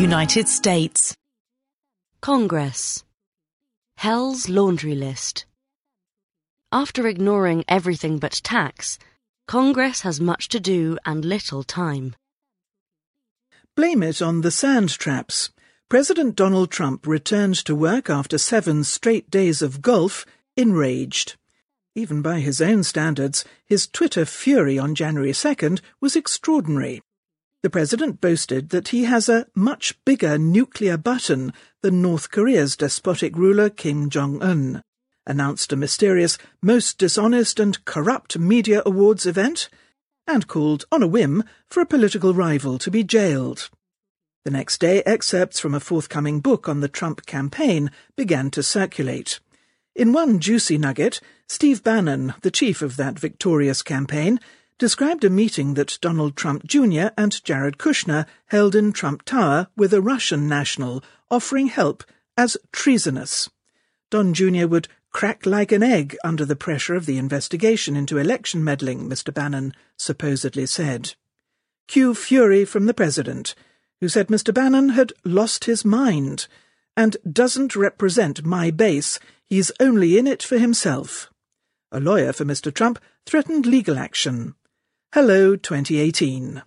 United States. Congress. Hell's laundry list. After ignoring everything but tax, Congress has much to do and little time. Blame it on the sand traps. President Donald Trump returned to work after seven straight days of golf, enraged. Even by his own standards, his Twitter fury on January 2nd was extraordinary. The president boasted that he has a much bigger nuclear button than North Korea's despotic ruler Kim Jong un, announced a mysterious, most dishonest and corrupt media awards event, and called, on a whim, for a political rival to be jailed. The next day, excerpts from a forthcoming book on the Trump campaign began to circulate. In one juicy nugget, Steve Bannon, the chief of that victorious campaign, described a meeting that Donald Trump Jr. and Jared Kushner held in Trump Tower with a Russian national offering help as treasonous. Don Jr. would crack like an egg under the pressure of the investigation into election meddling, Mr. Bannon supposedly said. Cue fury from the president who said Mr. Bannon had lost his mind and doesn't represent my base. He's only in it for himself. A lawyer for Mr. Trump threatened legal action. Hello, 2018.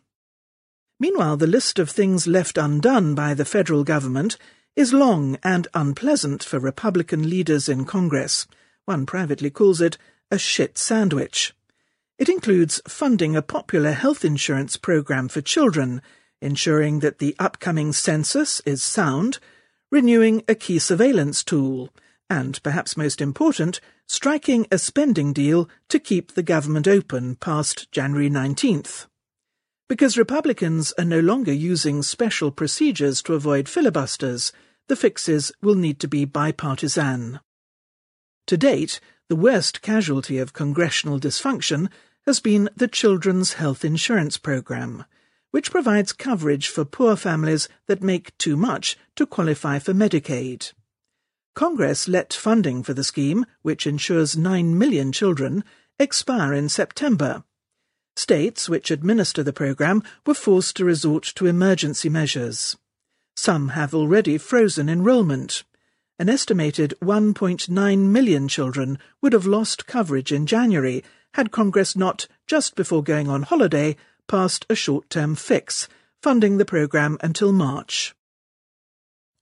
Meanwhile, the list of things left undone by the federal government is long and unpleasant for Republican leaders in Congress. One privately calls it a shit sandwich. It includes funding a popular health insurance program for children ensuring that the upcoming census is sound, renewing a key surveillance tool, and, perhaps most important, striking a spending deal to keep the government open past January 19th. Because Republicans are no longer using special procedures to avoid filibusters, the fixes will need to be bipartisan. To date, the worst casualty of congressional dysfunction has been the Children's Health Insurance Program, which provides coverage for poor families that make too much to qualify for Medicaid. Congress let funding for the scheme, which insures 9 million children, expire in September. States which administer the program were forced to resort to emergency measures. Some have already frozen enrollment. An estimated 1.9 million children would have lost coverage in January had Congress not, just before going on holiday, passed a short-term fix, funding the programme until March.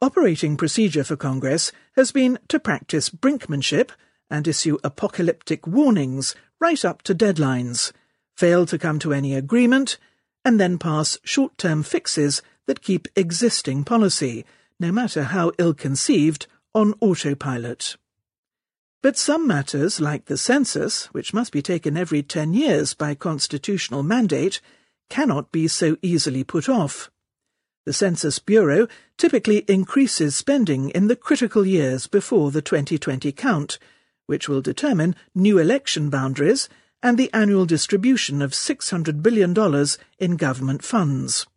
Operating procedure for Congress has been to practice brinkmanship and issue apocalyptic warnings right up to deadlines, fail to come to any agreement, and then pass short-term fixes that keep existing policy, no matter how ill-conceived, on autopilot. But some matters, like the census, which must be taken every ten years by constitutional mandate, cannot be so easily put off. The Census Bureau typically increases spending in the critical years before the 2020 count, which will determine new election boundaries and the annual distribution of $600 billion in government funds.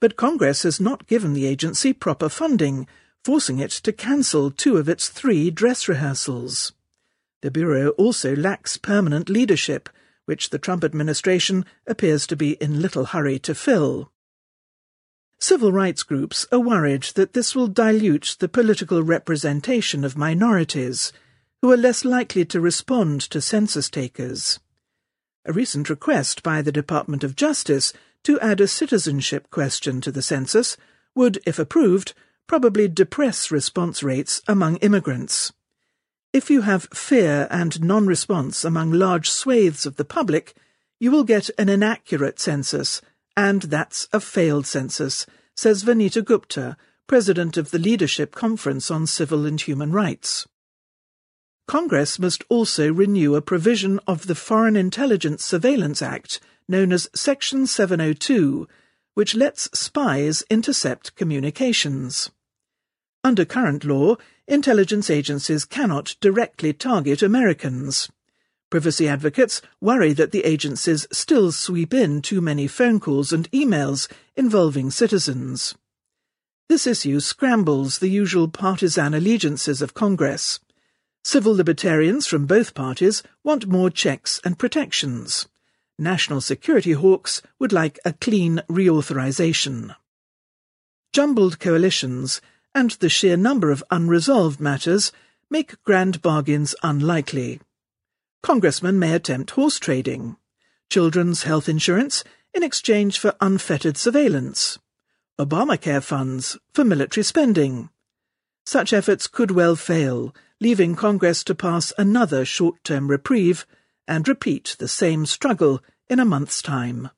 But Congress has not given the agency proper funding, forcing it to cancel two of its three dress rehearsals. The Bureau also lacks permanent leadership, which the Trump administration appears to be in little hurry to fill. Civil rights groups are worried that this will dilute the political representation of minorities, who are less likely to respond to census takers. A recent request by the Department of Justice to add a citizenship question to the census would, if approved, probably depress response rates among immigrants. If you have fear and non response among large swathes of the public, you will get an inaccurate census, and that's a failed census, says Vanita Gupta, president of the Leadership Conference on Civil and Human Rights. Congress must also renew a provision of the Foreign Intelligence Surveillance Act, known as Section 702, which lets spies intercept communications. Under current law, intelligence agencies cannot directly target Americans. Privacy advocates worry that the agencies still sweep in too many phone calls and emails involving citizens. This issue scrambles the usual partisan allegiances of Congress. Civil libertarians from both parties want more checks and protections. National security hawks would like a clean reauthorization. Jumbled coalitions and the sheer number of unresolved matters make grand bargains unlikely. Congressmen may attempt horse trading, children's health insurance in exchange for unfettered surveillance, Obamacare funds for military spending. Such efforts could well fail, leaving Congress to pass another short term reprieve and repeat the same struggle in a month's time.